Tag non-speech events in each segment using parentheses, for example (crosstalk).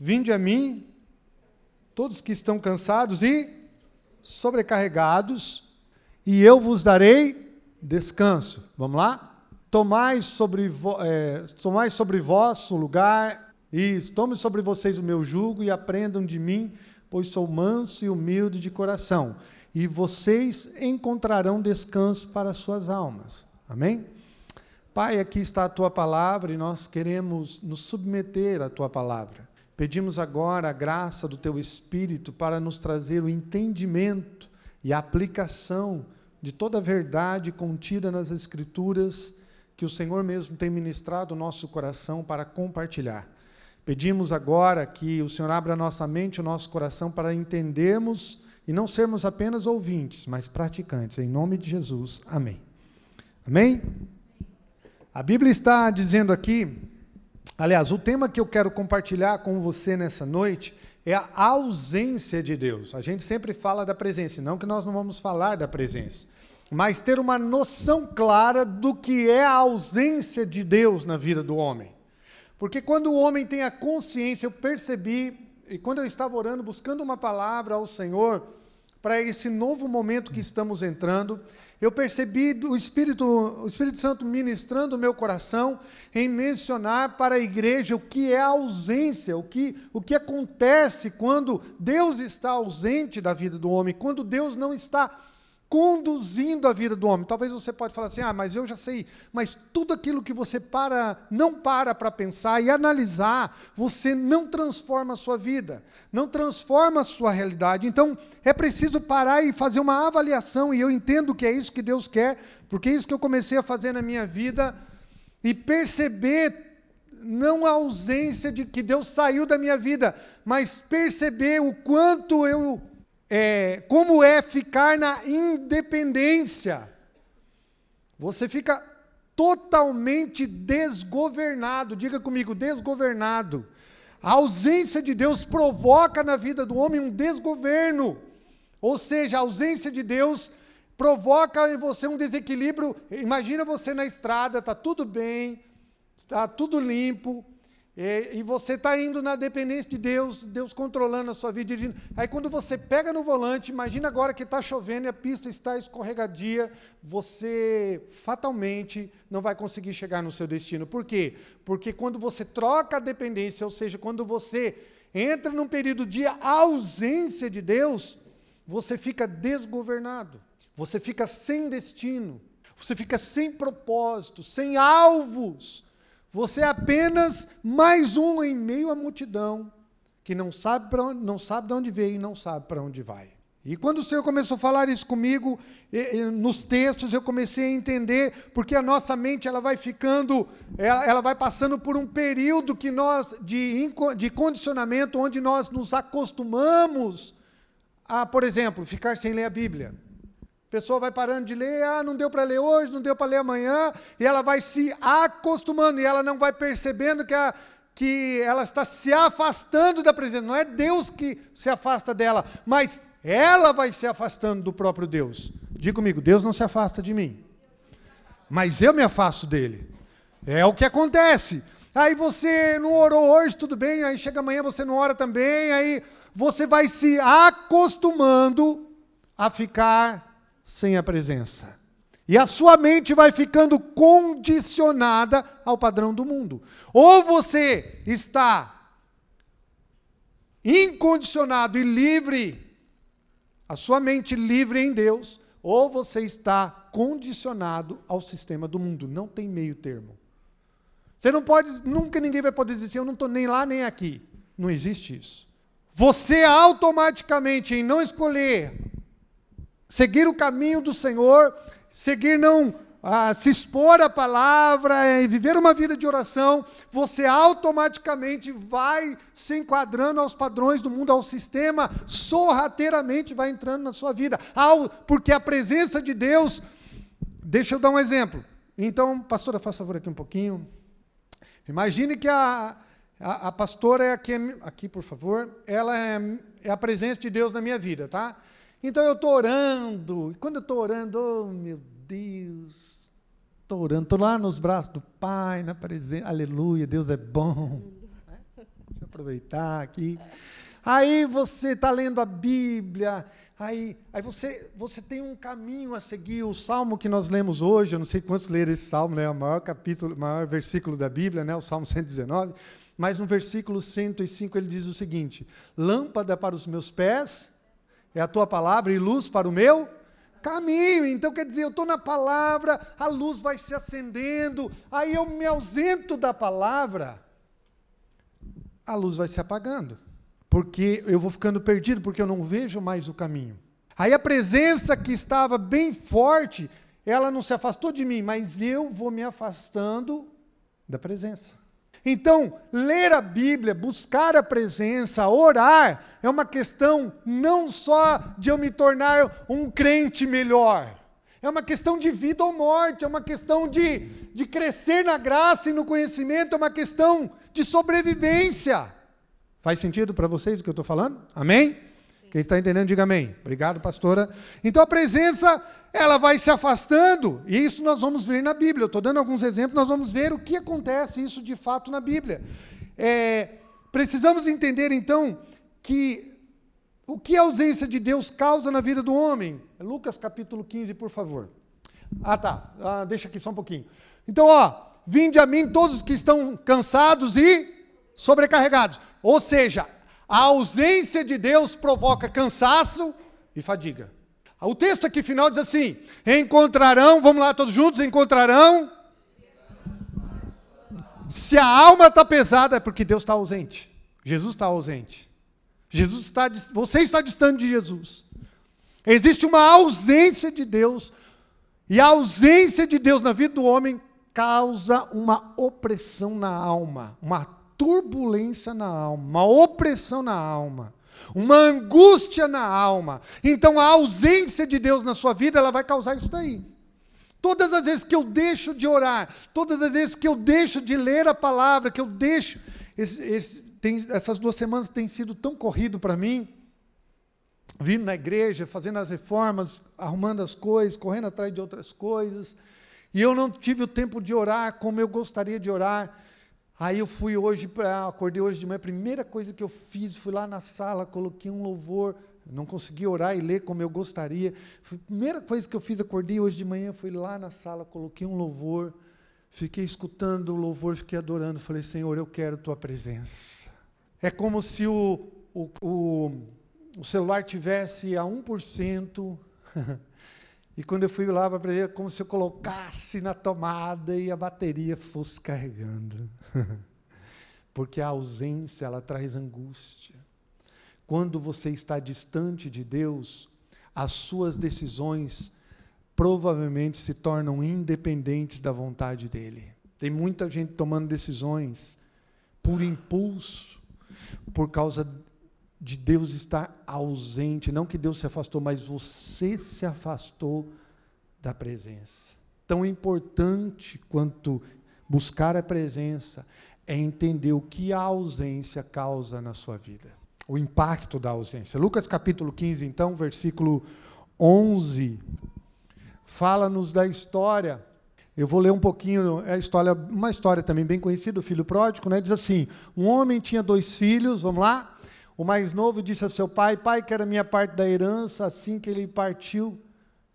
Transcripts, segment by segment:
Vinde a mim, todos que estão cansados e sobrecarregados, e eu vos darei descanso. Vamos lá? Tomai sobre, é, tomai sobre vosso lugar, isso, tome sobre vocês o meu jugo e aprendam de mim, pois sou manso e humilde de coração, e vocês encontrarão descanso para as suas almas. Amém? Pai, aqui está a tua palavra e nós queremos nos submeter à tua palavra. Pedimos agora a graça do teu Espírito para nos trazer o entendimento e a aplicação de toda a verdade contida nas Escrituras que o Senhor mesmo tem ministrado o nosso coração para compartilhar. Pedimos agora que o Senhor abra nossa mente o nosso coração para entendermos e não sermos apenas ouvintes, mas praticantes. Em nome de Jesus. Amém. Amém? A Bíblia está dizendo aqui, aliás, o tema que eu quero compartilhar com você nessa noite é a ausência de Deus. A gente sempre fala da presença, não que nós não vamos falar da presença, mas ter uma noção clara do que é a ausência de Deus na vida do homem. Porque quando o homem tem a consciência, eu percebi, e quando eu estava orando, buscando uma palavra ao Senhor, para esse novo momento que estamos entrando, eu percebi o Espírito, o Espírito Santo ministrando o meu coração em mencionar para a igreja o que é a ausência, o que, o que acontece quando Deus está ausente da vida do homem, quando Deus não está conduzindo a vida do homem. Talvez você pode falar assim: "Ah, mas eu já sei". Mas tudo aquilo que você para, não para para pensar e analisar, você não transforma a sua vida, não transforma a sua realidade. Então, é preciso parar e fazer uma avaliação e eu entendo que é isso que Deus quer, porque é isso que eu comecei a fazer na minha vida e perceber não a ausência de que Deus saiu da minha vida, mas perceber o quanto eu é, como é ficar na independência. Você fica totalmente desgovernado. Diga comigo, desgovernado. A ausência de Deus provoca na vida do homem um desgoverno. Ou seja, a ausência de Deus provoca em você um desequilíbrio. Imagina você na estrada, está tudo bem, está tudo limpo, e, e você está indo na dependência de Deus, Deus controlando a sua vida, dirigindo. Aí quando você pega no volante, imagina agora que está chovendo e a pista está escorregadia, você fatalmente não vai conseguir chegar no seu destino. Por quê? Porque quando você troca a dependência, ou seja, quando você entra num período de ausência de Deus, você fica desgovernado, você fica sem destino, você fica sem propósito, sem alvos. Você é apenas mais um em meio à multidão que não sabe, onde, não sabe de onde veio e não sabe para onde vai. E quando o Senhor começou a falar isso comigo, nos textos eu comecei a entender, porque a nossa mente ela vai ficando, ela, ela vai passando por um período que nós de, de condicionamento, onde nós nos acostumamos a, por exemplo, ficar sem ler a Bíblia. A pessoa vai parando de ler, ah, não deu para ler hoje, não deu para ler amanhã, e ela vai se acostumando, e ela não vai percebendo que, a, que ela está se afastando da presença. Não é Deus que se afasta dela, mas ela vai se afastando do próprio Deus. Diga comigo, Deus não se afasta de mim, mas eu me afasto dele. É o que acontece. Aí você não orou hoje, tudo bem, aí chega amanhã você não ora também, aí você vai se acostumando a ficar sem a presença. E a sua mente vai ficando condicionada ao padrão do mundo. Ou você está incondicionado e livre, a sua mente livre em Deus, ou você está condicionado ao sistema do mundo. Não tem meio termo. Você não pode, nunca ninguém vai poder dizer assim, eu não estou nem lá nem aqui. Não existe isso. Você automaticamente, em não escolher seguir o caminho do Senhor, seguir não ah, se expor à palavra e viver uma vida de oração, você automaticamente vai se enquadrando aos padrões do mundo, ao sistema, sorrateiramente vai entrando na sua vida. Ao, porque a presença de Deus. Deixa eu dar um exemplo. Então, pastora, faça favor aqui um pouquinho. Imagine que a, a, a pastora é aqui, aqui, por favor, ela é, é a presença de Deus na minha vida, tá? Então eu estou orando, e quando eu estou orando, oh meu Deus, estou orando, estou lá nos braços do Pai, na presença, aleluia, Deus é bom. Deixa eu aproveitar aqui. Aí você está lendo a Bíblia, aí, aí você, você tem um caminho a seguir. O salmo que nós lemos hoje, eu não sei quantos leram esse salmo, né? É o maior capítulo, maior versículo da Bíblia, né? o Salmo 119. Mas no versículo 105 ele diz o seguinte: Lâmpada para os meus pés é a tua palavra e luz para o meu caminho. Então quer dizer, eu estou na palavra, a luz vai se acendendo, aí eu me ausento da palavra, a luz vai se apagando, porque eu vou ficando perdido, porque eu não vejo mais o caminho. Aí a presença que estava bem forte, ela não se afastou de mim, mas eu vou me afastando da presença. Então, ler a Bíblia, buscar a presença, orar, é uma questão não só de eu me tornar um crente melhor, é uma questão de vida ou morte, é uma questão de, de crescer na graça e no conhecimento, é uma questão de sobrevivência. Faz sentido para vocês o que eu estou falando? Amém? Quem está entendendo, diga amém. Obrigado, pastora. Então a presença, ela vai se afastando, e isso nós vamos ver na Bíblia. Eu estou dando alguns exemplos, nós vamos ver o que acontece isso de fato na Bíblia. É, precisamos entender, então, que o que a ausência de Deus causa na vida do homem. Lucas capítulo 15, por favor. Ah, tá. Ah, deixa aqui só um pouquinho. Então, ó, vinde a mim todos os que estão cansados e sobrecarregados. Ou seja, a ausência de Deus provoca cansaço e fadiga. O texto aqui final diz assim: encontrarão, vamos lá todos juntos, encontrarão. Se a alma está pesada, é porque Deus está ausente. Jesus está ausente. Jesus está, você está distante de Jesus. Existe uma ausência de Deus, e a ausência de Deus na vida do homem causa uma opressão na alma, uma turbulência na alma, uma opressão na alma, uma angústia na alma. Então a ausência de Deus na sua vida, ela vai causar isso daí. Todas as vezes que eu deixo de orar, todas as vezes que eu deixo de ler a palavra, que eu deixo. Esse, esse, tem, essas duas semanas têm sido tão corrido para mim, vindo na igreja, fazendo as reformas, arrumando as coisas, correndo atrás de outras coisas, e eu não tive o tempo de orar como eu gostaria de orar. Aí eu fui hoje, acordei hoje de manhã, a primeira coisa que eu fiz, fui lá na sala, coloquei um louvor, não consegui orar e ler como eu gostaria. a primeira coisa que eu fiz, acordei hoje de manhã, fui lá na sala, coloquei um louvor, fiquei escutando o louvor, fiquei adorando, falei, Senhor, eu quero tua presença. É como se o, o, o, o celular tivesse a 1%, (laughs) E quando eu fui lá para aprender, é como se eu colocasse na tomada e a bateria fosse carregando. (laughs) Porque a ausência, ela traz angústia. Quando você está distante de Deus, as suas decisões provavelmente se tornam independentes da vontade dele. Tem muita gente tomando decisões por impulso, por causa de Deus estar ausente, não que Deus se afastou, mas você se afastou da presença. Tão importante quanto buscar a presença é entender o que a ausência causa na sua vida, o impacto da ausência. Lucas capítulo 15, então, versículo 11, fala-nos da história. Eu vou ler um pouquinho, é a história, uma história também bem conhecida, o filho pródigo, né? Diz assim: um homem tinha dois filhos, vamos lá? O mais novo disse ao seu pai: Pai, quero a minha parte da herança. Assim que ele partiu,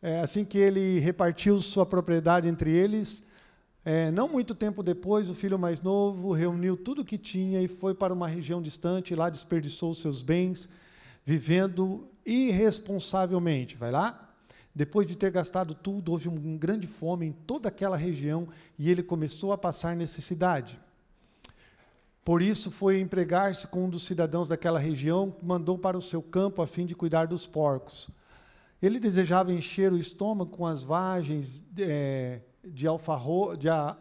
é, assim que ele repartiu sua propriedade entre eles, é, não muito tempo depois, o filho mais novo reuniu tudo o que tinha e foi para uma região distante. E lá desperdiçou seus bens, vivendo irresponsavelmente. Vai lá? Depois de ter gastado tudo, houve uma grande fome em toda aquela região e ele começou a passar necessidade. Por isso foi empregar-se com um dos cidadãos daquela região, mandou para o seu campo a fim de cuidar dos porcos. Ele desejava encher o estômago com as vagens é, de, alfarro, de a,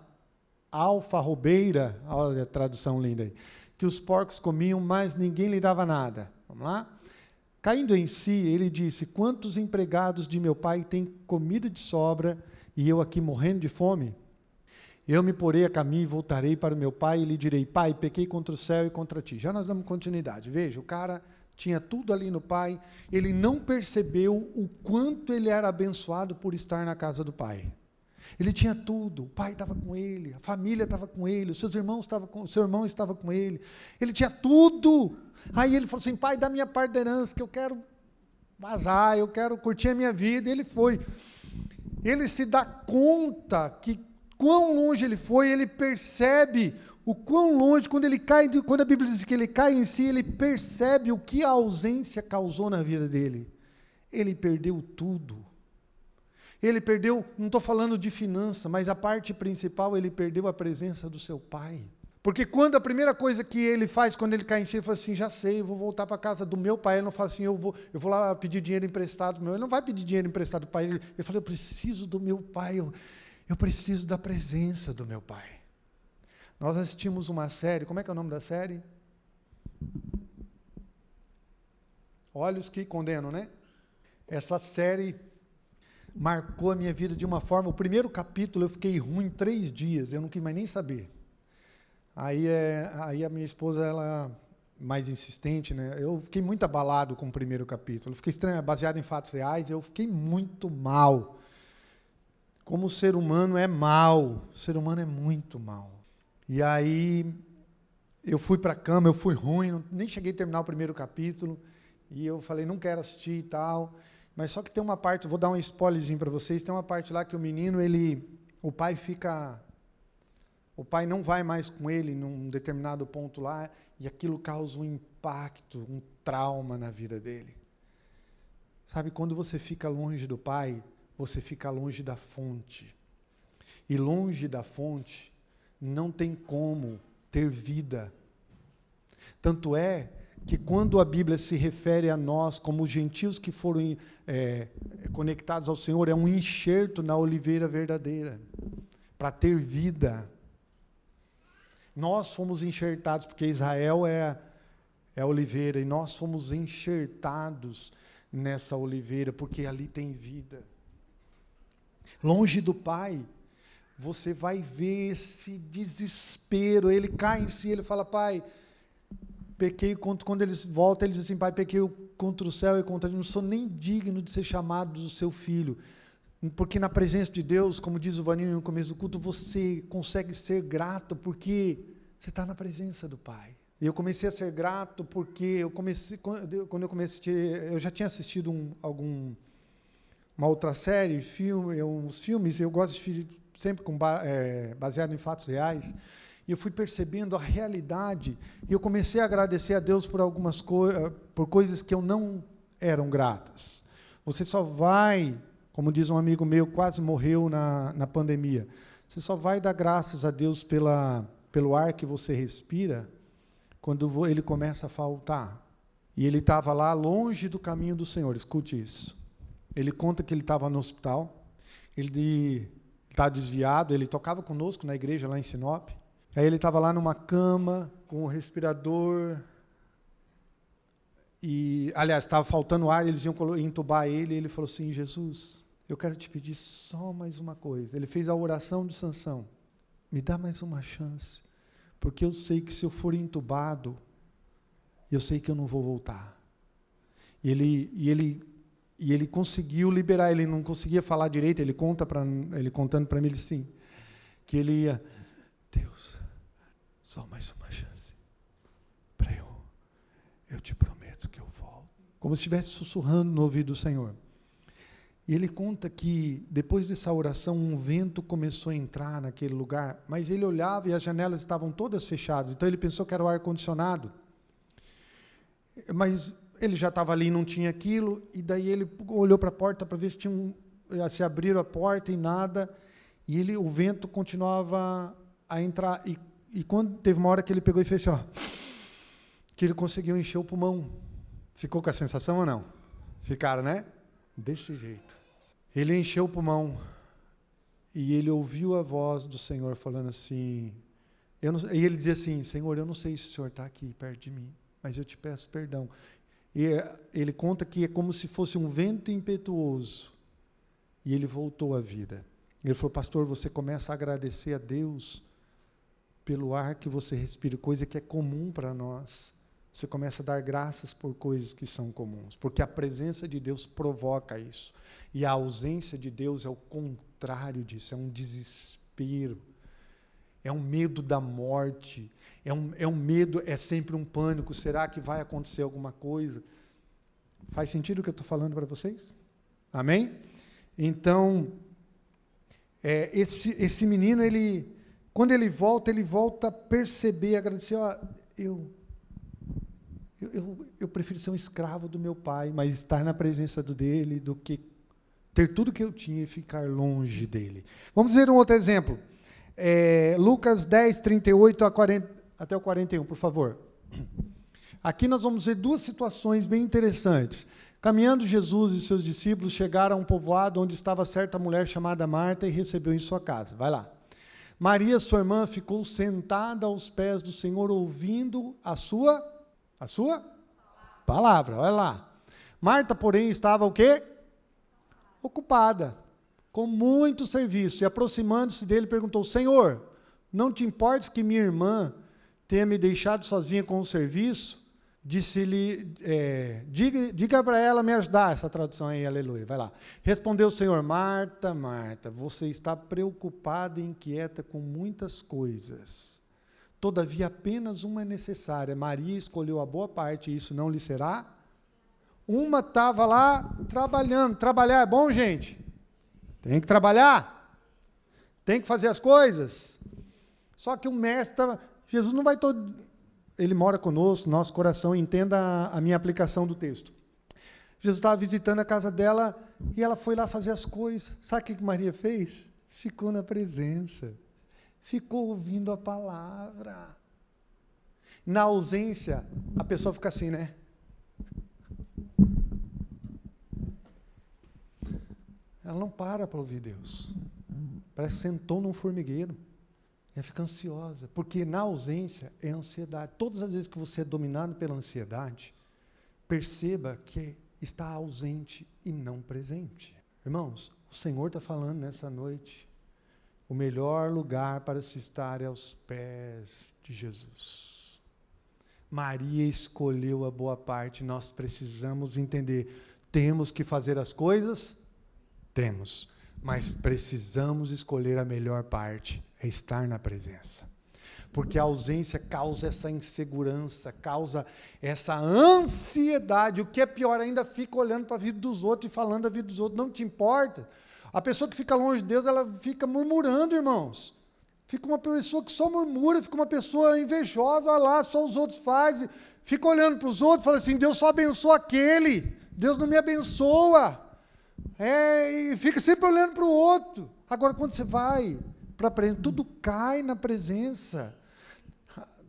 alfarrobeira, olha a tradução linda aí, que os porcos comiam, mas ninguém lhe dava nada. Vamos lá? Caindo em si, ele disse: Quantos empregados de meu pai têm comida de sobra e eu aqui morrendo de fome? Eu me porei a caminho e voltarei para o meu pai e lhe direi: Pai, pequei contra o céu e contra ti. Já nós damos continuidade. Veja, o cara tinha tudo ali no pai, ele não percebeu o quanto ele era abençoado por estar na casa do pai. Ele tinha tudo. O pai estava com ele, a família estava com ele, os seus irmãos estavam com, o seu irmão estava com ele. Ele tinha tudo. Aí ele falou assim: "Pai, dá minha parte da herança, que eu quero vazar, eu quero curtir a minha vida". E ele foi. Ele se dá conta que quão longe ele foi, ele percebe o quão longe, quando ele cai, quando a Bíblia diz que ele cai em si, ele percebe o que a ausência causou na vida dele. Ele perdeu tudo. Ele perdeu, não estou falando de finança, mas a parte principal, ele perdeu a presença do seu pai. Porque quando a primeira coisa que ele faz quando ele cai em si, ele fala assim: já sei, eu vou voltar para casa do meu pai. Ele não fala assim: eu vou, eu vou lá pedir dinheiro emprestado meu. Ele não vai pedir dinheiro emprestado do pai. Ele, ele fala: eu preciso do meu pai, eu, eu preciso da presença do meu pai. Nós assistimos uma série, como é que é o nome da série? Olhos que condenam, né? Essa série marcou a minha vida de uma forma. O primeiro capítulo eu fiquei ruim três dias, eu não quis mais nem saber. Aí, é, aí a minha esposa, ela mais insistente, né? Eu fiquei muito abalado com o primeiro capítulo. fiquei estranho, baseado em fatos reais, eu fiquei muito mal. Como o ser humano é mal, o ser humano é muito mal. E aí eu fui para a cama, eu fui ruim, nem cheguei a terminar o primeiro capítulo, e eu falei, não quero assistir e tal. Mas só que tem uma parte, vou dar um spoilerzinho para vocês, tem uma parte lá que o menino, ele, o pai fica, o pai não vai mais com ele num determinado ponto lá, e aquilo causa um impacto, um trauma na vida dele. Sabe, quando você fica longe do pai, você fica longe da fonte. E longe da fonte, não tem como ter vida. Tanto é que quando a Bíblia se refere a nós como gentios que foram é, conectados ao Senhor, é um enxerto na oliveira verdadeira, para ter vida. Nós fomos enxertados, porque Israel é, é a oliveira, e nós fomos enxertados nessa oliveira, porque ali tem vida. Longe do Pai, você vai ver esse desespero, ele cai em si, ele fala, Pai, pequei contra, quando eles voltam, ele diz assim, pai, pequei contra o céu e contra ti, não sou nem digno de ser chamado do seu filho. Porque na presença de Deus, como diz o Vaninho no começo do culto, você consegue ser grato porque você está na presença do Pai. E eu comecei a ser grato porque eu comecei, quando eu comecei, eu já tinha assistido um, algum, uma outra série, filme, uns filmes, eu gosto de sempre com, é, baseado em fatos reais. E eu fui percebendo a realidade e eu comecei a agradecer a Deus por algumas coisas, por coisas que eu não eram gratas. Você só vai, como diz um amigo meu, quase morreu na, na pandemia. Você só vai dar graças a Deus pela, pelo ar que você respira quando ele começa a faltar. E ele estava lá longe do caminho do Senhor. Escute isso. Ele conta que ele estava no hospital. Ele está desviado. Ele tocava conosco na igreja lá em Sinop. Aí ele estava lá numa cama, com o respirador. E, aliás, estava faltando ar, eles iam entubar ele, e ele falou assim: Jesus, eu quero te pedir só mais uma coisa. Ele fez a oração de sanção. Me dá mais uma chance. Porque eu sei que se eu for entubado, eu sei que eu não vou voltar. E ele, e ele, e ele conseguiu liberar, ele não conseguia falar direito, ele conta para ele contando para mim assim, que ele ia, Deus, só mais uma chance. Para eu, eu te prometo que eu volto. Como se estivesse sussurrando no ouvido do Senhor. E ele conta que depois dessa oração um vento começou a entrar naquele lugar, mas ele olhava e as janelas estavam todas fechadas, então ele pensou que era o ar condicionado. Mas ele já estava ali, não tinha aquilo, e daí ele olhou para a porta para ver se tinha um, se abriram a porta e nada, e ele o vento continuava a entrar e e quando teve uma hora que ele pegou e fez assim, ó, que ele conseguiu encher o pulmão. Ficou com a sensação ou não? Ficaram, né? Desse jeito. Ele encheu o pulmão e ele ouviu a voz do Senhor falando assim. Não, e ele dizia assim: Senhor, eu não sei se o Senhor está aqui perto de mim, mas eu te peço perdão. E ele conta que é como se fosse um vento impetuoso. E ele voltou à vida. Ele falou: Pastor, você começa a agradecer a Deus pelo ar que você respira, coisa que é comum para nós. você começa a dar graças por coisas que são comuns, porque a presença de Deus provoca isso. E a ausência de Deus é o contrário disso, é um desespero, é um medo da morte, é um, é um medo, é sempre um pânico. Será que vai acontecer alguma coisa? Faz sentido o que eu estou falando para vocês? Amém? Então, é, esse, esse menino, ele, quando ele volta, ele volta a perceber, agradecer, ó, eu eu, eu, prefiro ser um escravo do meu pai, mas estar na presença do dele do que ter tudo que eu tinha e ficar longe dele. Vamos ver um outro exemplo. É, Lucas 10, 38 a 40, até o 41, por favor. Aqui nós vamos ver duas situações bem interessantes. Caminhando Jesus e seus discípulos chegaram a um povoado onde estava certa mulher chamada Marta e recebeu em sua casa. Vai lá. Maria, sua irmã, ficou sentada aos pés do Senhor ouvindo a sua a sua palavra. Olha lá. Marta, porém, estava o quê? Ocupada, com muito serviço. E aproximando-se dele, perguntou: Senhor, não te importes que minha irmã tenha me deixado sozinha com o serviço? Disse-lhe, é, diga, diga para ela me ajudar, essa tradução aí, aleluia, vai lá. Respondeu o Senhor, Marta, Marta, você está preocupada e inquieta com muitas coisas. Todavia, apenas uma é necessária. Maria escolheu a boa parte, e isso não lhe será. Uma estava lá trabalhando. Trabalhar é bom, gente? Tem que trabalhar. Tem que fazer as coisas. Só que o mestre, Jesus não vai todo. Ele mora conosco, nosso coração, entenda a, a minha aplicação do texto. Jesus estava visitando a casa dela e ela foi lá fazer as coisas. Sabe o que Maria fez? Ficou na presença ficou ouvindo a palavra. Na ausência, a pessoa fica assim, né? Ela não para para ouvir Deus. Parece que sentou num formigueiro. Ela fica ansiosa, porque na ausência é ansiedade. Todas as vezes que você é dominado pela ansiedade, perceba que está ausente e não presente. Irmãos, o Senhor está falando nessa noite o melhor lugar para se estar é aos pés de Jesus. Maria escolheu a boa parte, nós precisamos entender. Temos que fazer as coisas? Temos, mas precisamos escolher a melhor parte, é estar na presença. Porque a ausência causa essa insegurança, causa essa ansiedade. O que é pior ainda, fica olhando para a vida dos outros e falando da vida dos outros. Não te importa. A pessoa que fica longe de Deus, ela fica murmurando, irmãos. Fica uma pessoa que só murmura, fica uma pessoa invejosa, olha lá, só os outros fazem. Fica olhando para os outros, fala assim: Deus só abençoa aquele, Deus não me abençoa. É, e fica sempre olhando para o outro. Agora, quando você vai para a presença, tudo cai na presença.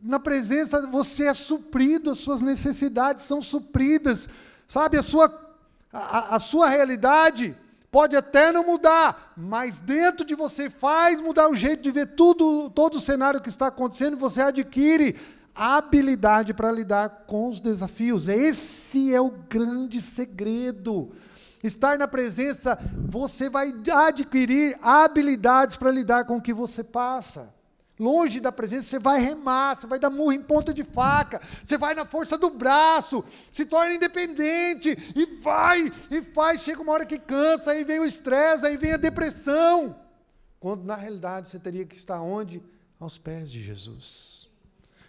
Na presença você é suprido, as suas necessidades são supridas. Sabe, a sua, a, a sua realidade Pode até não mudar, mas dentro de você faz mudar o jeito de ver tudo, todo o cenário que está acontecendo, você adquire habilidade para lidar com os desafios. Esse é o grande segredo. Estar na presença, você vai adquirir habilidades para lidar com o que você passa. Longe da presença, você vai remar, você vai dar murro em ponta de faca, você vai na força do braço, se torna independente, e vai, e faz, chega uma hora que cansa, aí vem o estresse, aí vem a depressão. Quando na realidade você teria que estar onde? Aos pés de Jesus.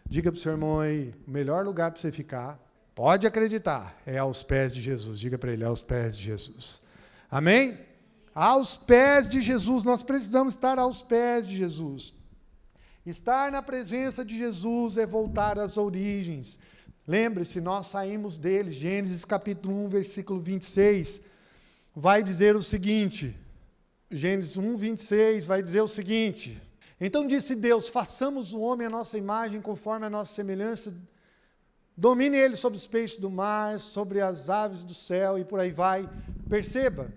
Diga para o seu irmão aí, o melhor lugar para você ficar, pode acreditar, é aos pés de Jesus. Diga para ele, é aos pés de Jesus. Amém? Aos pés de Jesus, nós precisamos estar aos pés de Jesus. Estar na presença de Jesus é voltar às origens. Lembre-se, nós saímos dele, Gênesis capítulo 1, versículo 26, vai dizer o seguinte: Gênesis 1, 26 vai dizer o seguinte: Então disse Deus: façamos o homem a nossa imagem, conforme a nossa semelhança, domine ele sobre os peixes do mar, sobre as aves do céu e por aí vai. Perceba,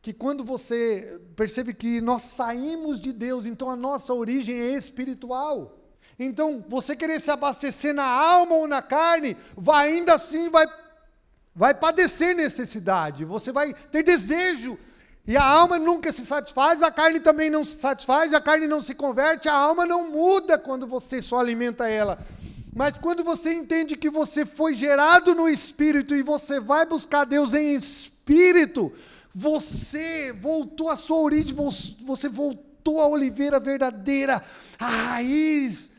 que quando você percebe que nós saímos de Deus, então a nossa origem é espiritual. Então, você querer se abastecer na alma ou na carne, vai ainda assim vai vai padecer necessidade, você vai ter desejo. E a alma nunca se satisfaz, a carne também não se satisfaz, a carne não se converte, a alma não muda quando você só alimenta ela. Mas quando você entende que você foi gerado no espírito e você vai buscar Deus em espírito, você voltou à sua origem, você voltou à oliveira verdadeira, à raiz,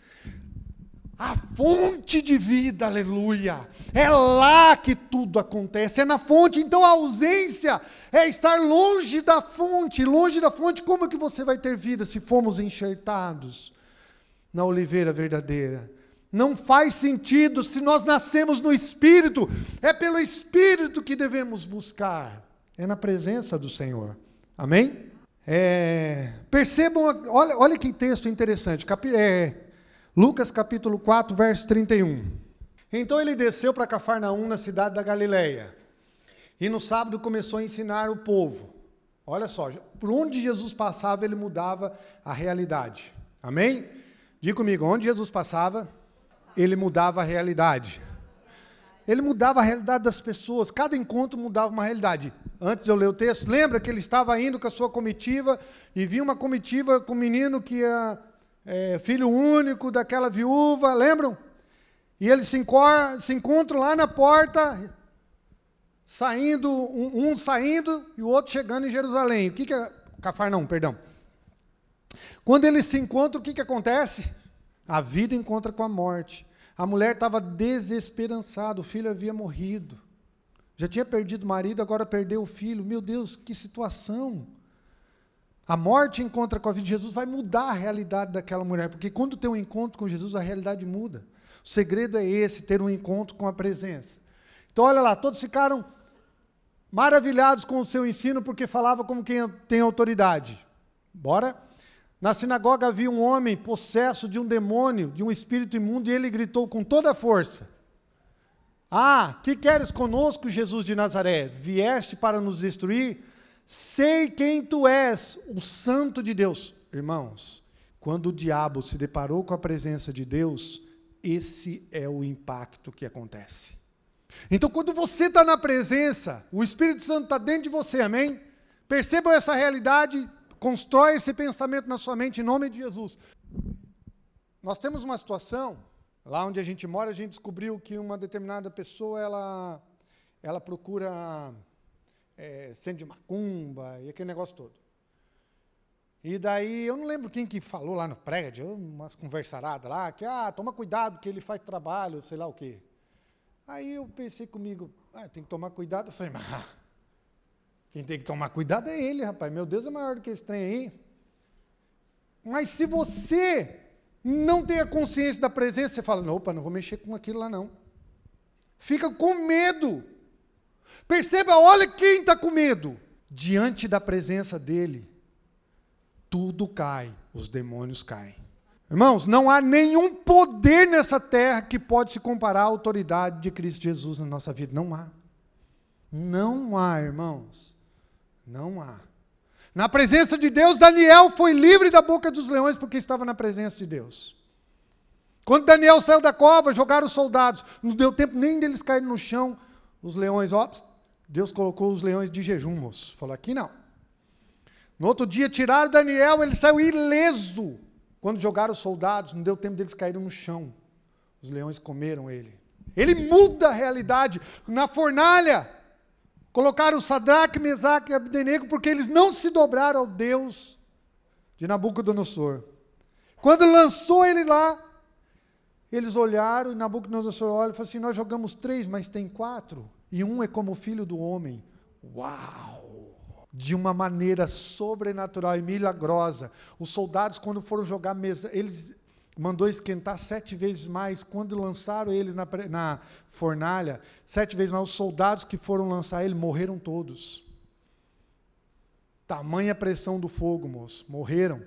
a fonte de vida, aleluia. É lá que tudo acontece, é na fonte. Então a ausência é estar longe da fonte. Longe da fonte, como é que você vai ter vida se formos enxertados na oliveira verdadeira? Não faz sentido se nós nascemos no Espírito, é pelo Espírito que devemos buscar, é na presença do Senhor. Amém? É, percebam, olha, olha que texto interessante. Capi, é, Lucas capítulo 4, verso 31. Então ele desceu para Cafarnaum, na cidade da Galileia. E no sábado começou a ensinar o povo. Olha só, por onde Jesus passava, ele mudava a realidade. Amém? Diga comigo, onde Jesus passava, ele mudava a realidade. Ele mudava a realidade das pessoas, cada encontro mudava uma realidade. Antes de eu ler o texto, lembra que ele estava indo com a sua comitiva e viu uma comitiva com um menino que ia é, filho único daquela viúva, lembram? E eles se, se encontram lá na porta, saindo, um, um, saindo e o outro chegando em Jerusalém. O que, que é. Cafarnaum, perdão. Quando eles se encontram, o que, que acontece? A vida encontra com a morte. A mulher estava desesperançada, o filho havia morrido. Já tinha perdido o marido, agora perdeu o filho. Meu Deus, que situação! A morte encontra com a vida de Jesus vai mudar a realidade daquela mulher, porque quando tem um encontro com Jesus, a realidade muda. O segredo é esse, ter um encontro com a presença. Então, olha lá, todos ficaram maravilhados com o seu ensino, porque falava como quem tem autoridade. Bora? Na sinagoga havia um homem possesso de um demônio, de um espírito imundo, e ele gritou com toda a força: Ah, que queres conosco, Jesus de Nazaré? Vieste para nos destruir? Sei quem tu és, o Santo de Deus. Irmãos, quando o diabo se deparou com a presença de Deus, esse é o impacto que acontece. Então, quando você está na presença, o Espírito Santo está dentro de você, amém? Percebam essa realidade, constrói esse pensamento na sua mente em nome de Jesus. Nós temos uma situação, lá onde a gente mora, a gente descobriu que uma determinada pessoa, ela, ela procura é, centro de macumba e aquele negócio todo. E daí, eu não lembro quem que falou lá no prédio, umas conversaradas lá, que, ah, toma cuidado que ele faz trabalho, sei lá o quê. Aí eu pensei comigo, ah, tem que tomar cuidado. Eu falei, mas (laughs) quem tem que tomar cuidado é ele, rapaz. Meu Deus é maior do que esse trem aí. Mas se você não tem a consciência da presença, você fala, opa, não vou mexer com aquilo lá não. Fica com medo. Perceba, olha quem está com medo. Diante da presença dele, tudo cai, os demônios caem. Irmãos, não há nenhum poder nessa terra que pode se comparar à autoridade de Cristo Jesus na nossa vida. Não há. Não há, irmãos. Não há. Na presença de Deus, Daniel foi livre da boca dos leões porque estava na presença de Deus. Quando Daniel saiu da cova, jogaram os soldados. Não deu tempo nem deles caírem no chão. Os leões, ó, Deus colocou os leões de jejum, moço. Falou, aqui não. No outro dia, tiraram Daniel, ele saiu ileso. Quando jogaram os soldados, não deu tempo deles caírem no chão. Os leões comeram ele. Ele muda a realidade. Na fornalha, colocaram Sadraque, Mesaque e Abdenego, porque eles não se dobraram ao Deus de Nabucodonosor. Quando lançou ele lá, eles olharam e Nabucodonosor olha e falou assim: Nós jogamos três, mas tem quatro e um é como o filho do homem. Uau! De uma maneira sobrenatural e milagrosa. Os soldados, quando foram jogar mesa, eles mandou esquentar sete vezes mais. Quando lançaram eles na, na fornalha, sete vezes mais. Os soldados que foram lançar ele morreram todos. Tamanha pressão do fogo, moço. Morreram.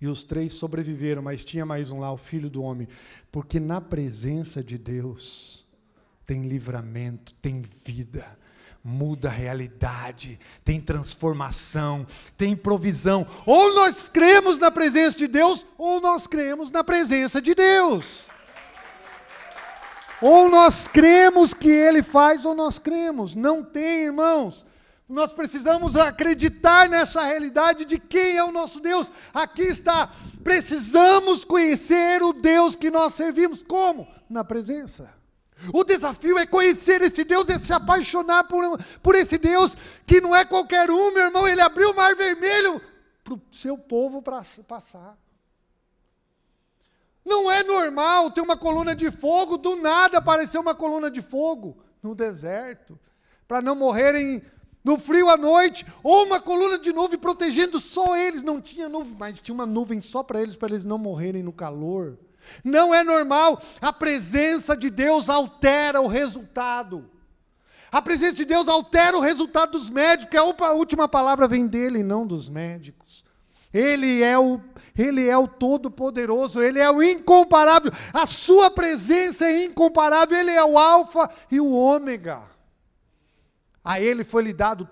E os três sobreviveram, mas tinha mais um lá, o filho do homem. Porque na presença de Deus, tem livramento, tem vida, muda a realidade, tem transformação, tem provisão. Ou nós cremos na presença de Deus, ou nós cremos na presença de Deus. Ou nós cremos que Ele faz, ou nós cremos. Não tem, irmãos. Nós precisamos acreditar nessa realidade de quem é o nosso Deus. Aqui está Precisamos conhecer o Deus que nós servimos. Como? Na presença. O desafio é conhecer esse Deus, é se apaixonar por, por esse Deus, que não é qualquer um, meu irmão. Ele abriu o mar vermelho para o seu povo pra, passar. Não é normal ter uma coluna de fogo, do nada aparecer uma coluna de fogo no deserto, para não morrerem no frio à noite, ou uma coluna de nuvem protegendo só eles. Não tinha nuvem, mas tinha uma nuvem só para eles, para eles não morrerem no calor. Não é normal. A presença de Deus altera o resultado. A presença de Deus altera o resultado dos médicos, a última palavra vem dele, não dos médicos. Ele é o ele é o todo-poderoso, ele é o incomparável. A sua presença é incomparável, ele é o alfa e o ômega. A ele foi lhe dado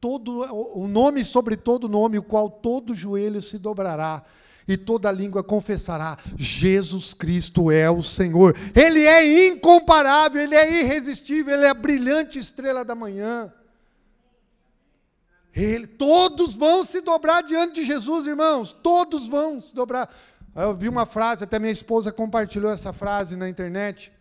todo o nome sobre todo nome, o qual todo joelho se dobrará e toda língua confessará: Jesus Cristo é o Senhor. Ele é incomparável, ele é irresistível, ele é a brilhante estrela da manhã. Ele, todos vão se dobrar diante de Jesus, irmãos, todos vão se dobrar. Eu vi uma frase, até minha esposa compartilhou essa frase na internet.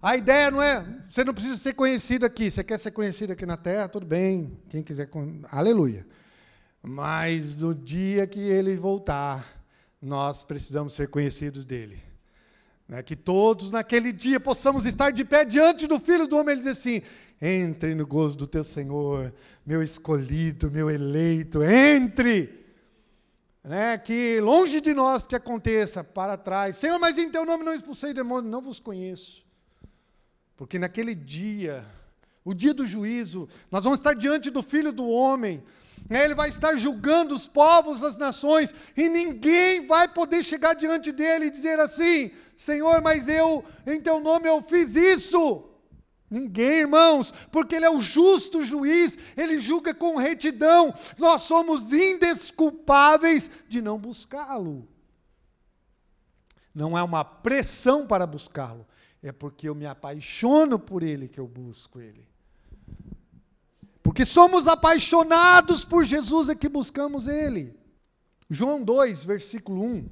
A ideia não é, você não precisa ser conhecido aqui, você quer ser conhecido aqui na terra, tudo bem, quem quiser, aleluia. Mas no dia que ele voltar, nós precisamos ser conhecidos dele. Né? Que todos naquele dia possamos estar de pé diante do Filho do Homem. Ele diz assim: entre no gozo do teu Senhor, meu escolhido, meu eleito, entre. Né, que longe de nós que aconteça, para trás. Senhor, mas em teu nome não expulsei demônio, não vos conheço. Porque naquele dia, o dia do juízo, nós vamos estar diante do Filho do Homem, ele vai estar julgando os povos, as nações, e ninguém vai poder chegar diante dele e dizer assim: Senhor, mas eu, em teu nome eu fiz isso. Ninguém, irmãos, porque Ele é o justo juiz, Ele julga com retidão, nós somos indesculpáveis de não buscá-lo. Não é uma pressão para buscá-lo, é porque eu me apaixono por Ele que eu busco Ele. Porque somos apaixonados por Jesus é que buscamos Ele. João 2, versículo 1.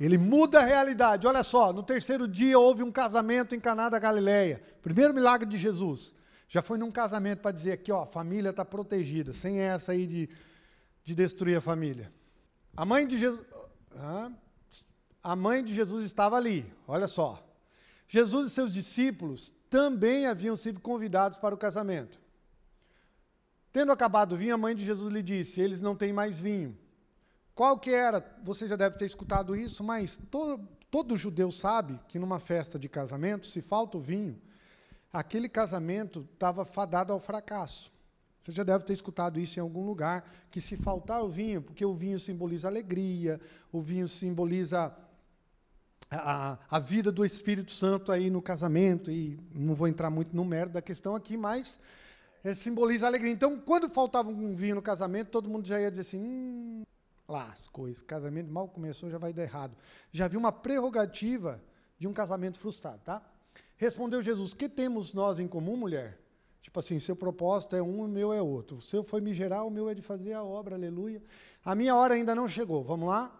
Ele muda a realidade. Olha só, no terceiro dia houve um casamento em Caná da Galileia. Primeiro milagre de Jesus. Já foi num casamento para dizer aqui, ó, a família está protegida, sem essa aí de, de destruir a família. A mãe de Jesus, a mãe de Jesus estava ali. Olha só. Jesus e seus discípulos também haviam sido convidados para o casamento. Tendo acabado o vinho, a mãe de Jesus lhe disse: Eles não têm mais vinho. Qual que era? Você já deve ter escutado isso, mas todo, todo judeu sabe que numa festa de casamento, se falta o vinho, aquele casamento estava fadado ao fracasso. Você já deve ter escutado isso em algum lugar, que se faltar o vinho, porque o vinho simboliza alegria, o vinho simboliza a, a vida do Espírito Santo aí no casamento, e não vou entrar muito no mérito da questão aqui, mas é, simboliza alegria. Então, quando faltava um vinho no casamento, todo mundo já ia dizer assim: hum, lascou, esse casamento mal começou, já vai dar errado. Já vi uma prerrogativa de um casamento frustrado, tá? Respondeu Jesus: Que temos nós em comum, mulher? Tipo assim, seu propósito é um, o meu é outro. O seu foi me gerar, o meu é de fazer a obra, aleluia. A minha hora ainda não chegou, vamos lá?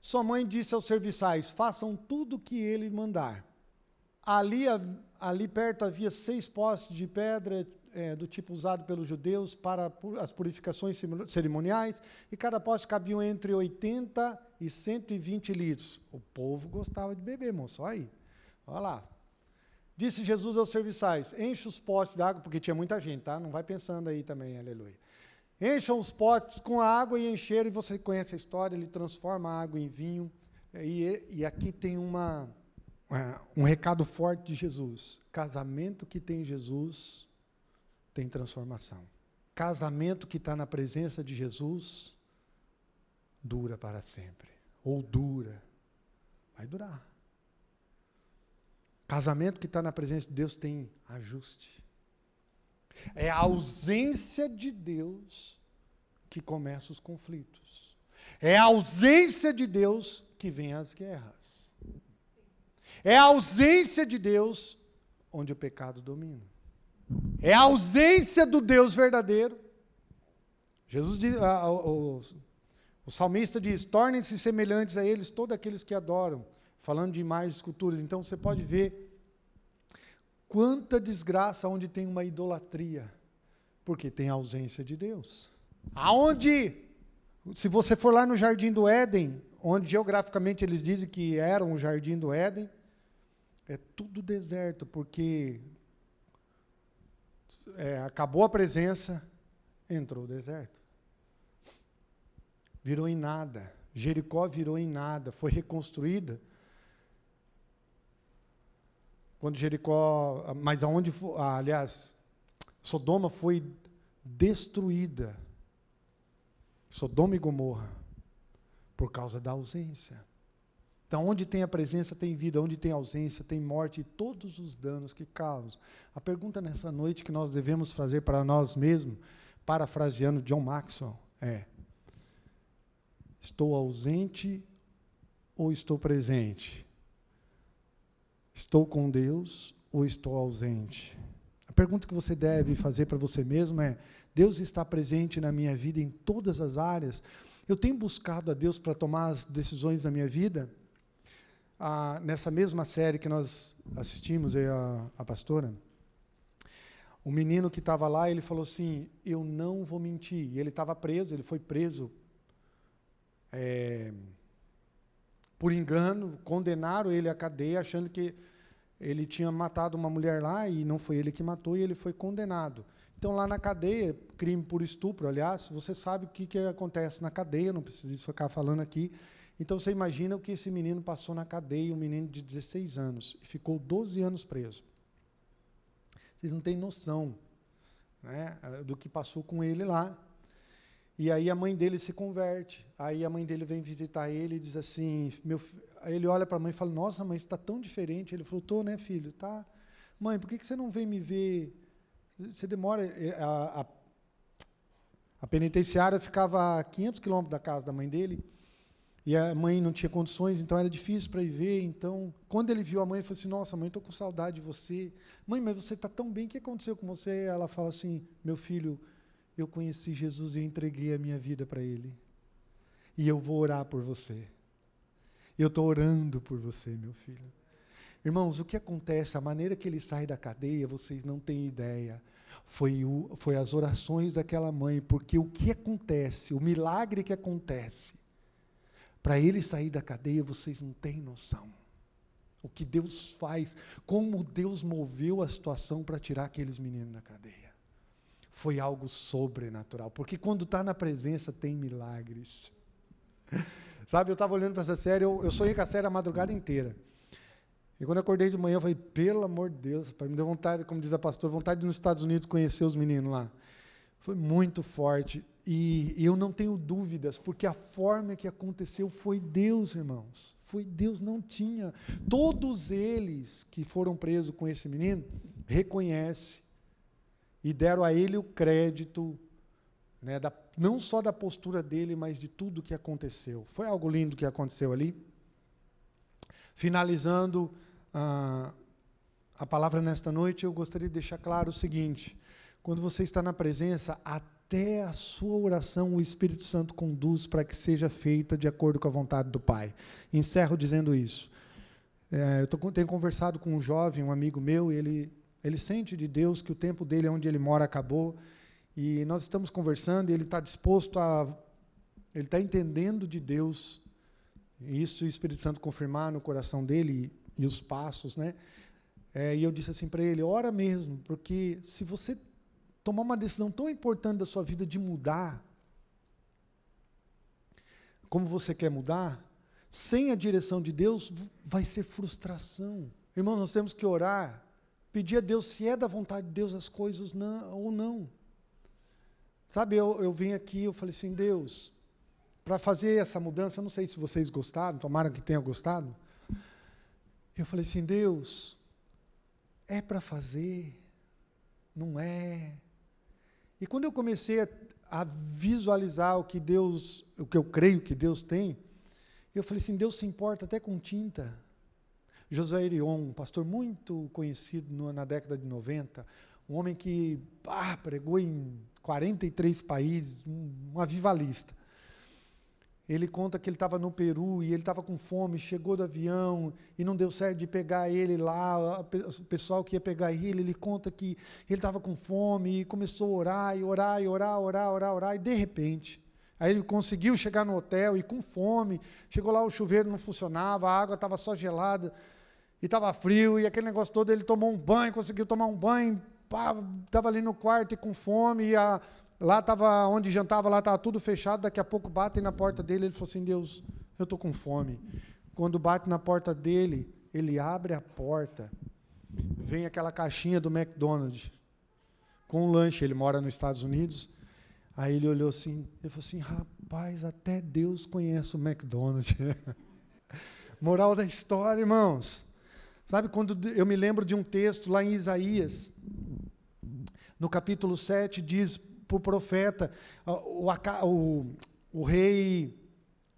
Sua mãe disse aos serviçais: Façam tudo o que ele mandar. Ali, ali perto havia seis postes de pedra é, do tipo usado pelos judeus para as purificações cerimoniais, e cada poste cabia entre 80 e 120 litros. O povo gostava de beber, moço, olha aí. Olha lá. Disse Jesus aos serviçais: enche os potes de água, porque tinha muita gente, tá? Não vai pensando aí também, aleluia. Encham os potes com a água e encheram, e você conhece a história, ele transforma a água em vinho. E, e aqui tem uma, um recado forte de Jesus. Casamento que tem Jesus tem transformação. Casamento que está na presença de Jesus dura para sempre. Ou dura. Vai durar. Casamento que está na presença de Deus tem ajuste. É a ausência de Deus que começa os conflitos. É a ausência de Deus que vem as guerras. É a ausência de Deus onde o pecado domina. É a ausência do Deus verdadeiro. Jesus diz, a, o, O salmista diz: tornem-se semelhantes a eles todos aqueles que adoram, falando de imagens, esculturas. Então você pode ver quanta desgraça onde tem uma idolatria, porque tem a ausência de Deus. Aonde, se você for lá no jardim do Éden, onde geograficamente eles dizem que era um jardim do Éden, é tudo deserto, porque é, acabou a presença, entrou o deserto. Virou em nada. Jericó virou em nada, foi reconstruída. Quando Jericó, mas aonde, ah, aliás, Sodoma foi destruída. Sodoma e Gomorra, por causa da ausência. Então, onde tem a presença, tem vida, onde tem ausência, tem morte e todos os danos que causam. A pergunta nessa noite que nós devemos fazer para nós mesmos, parafraseando John Maxwell, é: estou ausente ou estou presente? Estou com Deus ou estou ausente? A pergunta que você deve fazer para você mesmo é: Deus está presente na minha vida em todas as áreas? Eu tenho buscado a Deus para tomar as decisões da minha vida? Ah, nessa mesma série que nós assistimos, e a, a pastora, o menino que estava lá, ele falou assim: Eu não vou mentir. E ele estava preso, ele foi preso é, por engano, condenaram ele à cadeia, achando que ele tinha matado uma mulher lá e não foi ele que matou, e ele foi condenado. Então, lá na cadeia, crime por estupro, aliás, você sabe o que, que acontece na cadeia, não preciso ficar falando aqui. Então você imagina o que esse menino passou na cadeia, um menino de 16 anos, e ficou 12 anos preso. Vocês não têm noção né, do que passou com ele lá. E aí a mãe dele se converte. Aí a mãe dele vem visitar ele e diz assim, meu, ele olha para a mãe e fala, nossa, mãe, está tão diferente. Ele falou, tô, né, filho? Tá. Mãe, por que, que você não vem me ver? Você demora. Eh, a, a, a penitenciária ficava a 500 quilômetros da casa da mãe dele. E a mãe não tinha condições, então era difícil para ir ver. Então, quando ele viu a mãe, ele falou assim: Nossa, mãe, estou com saudade de você. Mãe, mas você está tão bem, o que aconteceu com você? Ela fala assim: Meu filho, eu conheci Jesus e entreguei a minha vida para Ele. E eu vou orar por você. Eu estou orando por você, meu filho. Irmãos, o que acontece, a maneira que ele sai da cadeia, vocês não têm ideia. Foi, o, foi as orações daquela mãe, porque o que acontece, o milagre que acontece, para ele sair da cadeia, vocês não têm noção. O que Deus faz, como Deus moveu a situação para tirar aqueles meninos da cadeia. Foi algo sobrenatural, porque quando está na presença tem milagres. (laughs) Sabe, eu estava olhando para essa série, eu, eu sonhei com a série a madrugada inteira. E quando eu acordei de manhã, eu falei, pelo amor de Deus, pai, me deu vontade, como diz a pastora, vontade de ir nos Estados Unidos conhecer os meninos lá. Foi muito forte. E eu não tenho dúvidas, porque a forma que aconteceu foi Deus, irmãos. Foi Deus, não tinha. Todos eles que foram presos com esse menino reconhecem e deram a ele o crédito, né, da, não só da postura dele, mas de tudo que aconteceu. Foi algo lindo que aconteceu ali. Finalizando ah, a palavra nesta noite, eu gostaria de deixar claro o seguinte: quando você está na presença, até a sua oração o Espírito Santo conduz para que seja feita de acordo com a vontade do Pai. Encerro dizendo isso. É, eu tô, tenho conversado com um jovem, um amigo meu, e ele, ele sente de Deus que o tempo dele, onde ele mora, acabou. E nós estamos conversando e ele está disposto a. Ele está entendendo de Deus. Isso o Espírito Santo confirmar no coração dele e, e os passos, né? É, e eu disse assim para ele: ora mesmo, porque se você tomar uma decisão tão importante da sua vida de mudar, como você quer mudar, sem a direção de Deus, vai ser frustração. Irmãos, nós temos que orar, pedir a Deus se é da vontade de Deus as coisas não, ou não. Sabe, eu, eu vim aqui, eu falei assim, Deus, para fazer essa mudança, eu não sei se vocês gostaram, tomara que tenham gostado. Eu falei assim, Deus, é para fazer, não é, e quando eu comecei a, a, visualizar o que Deus, o que eu creio que Deus tem, eu falei assim, Deus se importa até com tinta. José Erion, um pastor muito conhecido no, na década de 90, um homem que ah, pregou em 43 países, um, um avivalista. Ele conta que ele estava no Peru e ele estava com fome, chegou do avião e não deu certo de pegar ele lá, o pessoal que ia pegar ele, ele conta que ele estava com fome e começou a orar e orar e orar, orar, orar, orar, e de repente, aí ele conseguiu chegar no hotel e com fome, chegou lá, o chuveiro não funcionava, a água estava só gelada e estava frio e aquele negócio todo, ele tomou um banho, conseguiu tomar um banho, estava ali no quarto e com fome e a Lá estava, onde jantava, lá estava tudo fechado. Daqui a pouco batem na porta dele. Ele falou assim: Deus, eu estou com fome. Quando bate na porta dele, ele abre a porta. Vem aquela caixinha do McDonald's com um lanche. Ele mora nos Estados Unidos. Aí ele olhou assim, ele falou assim: rapaz, até Deus conhece o McDonald's. (laughs) Moral da história, irmãos. Sabe quando eu me lembro de um texto lá em Isaías, no capítulo 7, diz: o profeta, o, o, o rei,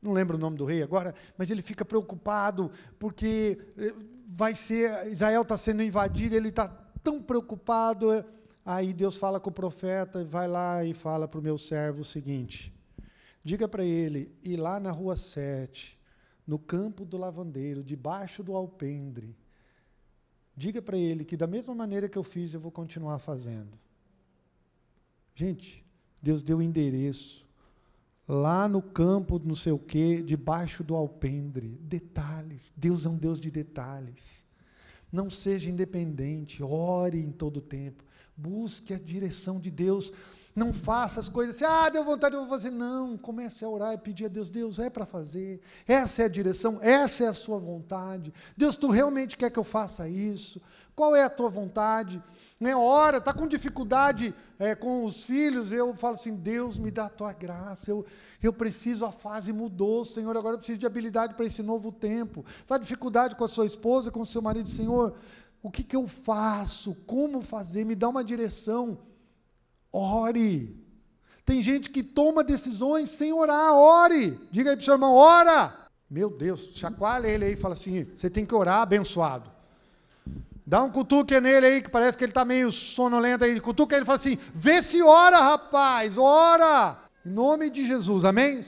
não lembro o nome do rei agora, mas ele fica preocupado porque eh, vai ser, Israel está sendo invadido, ele está tão preocupado. Eh, aí Deus fala com o profeta, vai lá e fala para o meu servo o seguinte: diga para ele, ir lá na rua 7, no campo do lavandeiro, debaixo do alpendre, diga para ele que da mesma maneira que eu fiz, eu vou continuar fazendo. Gente, Deus deu o endereço. Lá no campo, não sei o quê, debaixo do alpendre. Detalhes. Deus é um Deus de detalhes. Não seja independente, ore em todo tempo. Busque a direção de Deus. Não faça as coisas assim, ah, deu vontade, eu vou fazer. Não, comece a orar e pedir a Deus, Deus, é para fazer. Essa é a direção, essa é a sua vontade. Deus, tu realmente quer que eu faça isso? Qual é a tua vontade? Né, ora, está com dificuldade é, com os filhos, eu falo assim, Deus me dá a tua graça, eu, eu preciso, a fase mudou, Senhor, agora eu preciso de habilidade para esse novo tempo. Está dificuldade com a sua esposa, com o seu marido, Senhor, o que, que eu faço? Como fazer? Me dá uma direção. Ore. Tem gente que toma decisões sem orar, ore. Diga aí para o seu irmão, ora. Meu Deus, chacoalha ele aí e fala assim: você tem que orar abençoado. Dá um cutuque nele aí, que parece que ele está meio sonolento aí. Cutuca ele e fala assim: vê se ora, rapaz, ora! Em nome de Jesus, amém?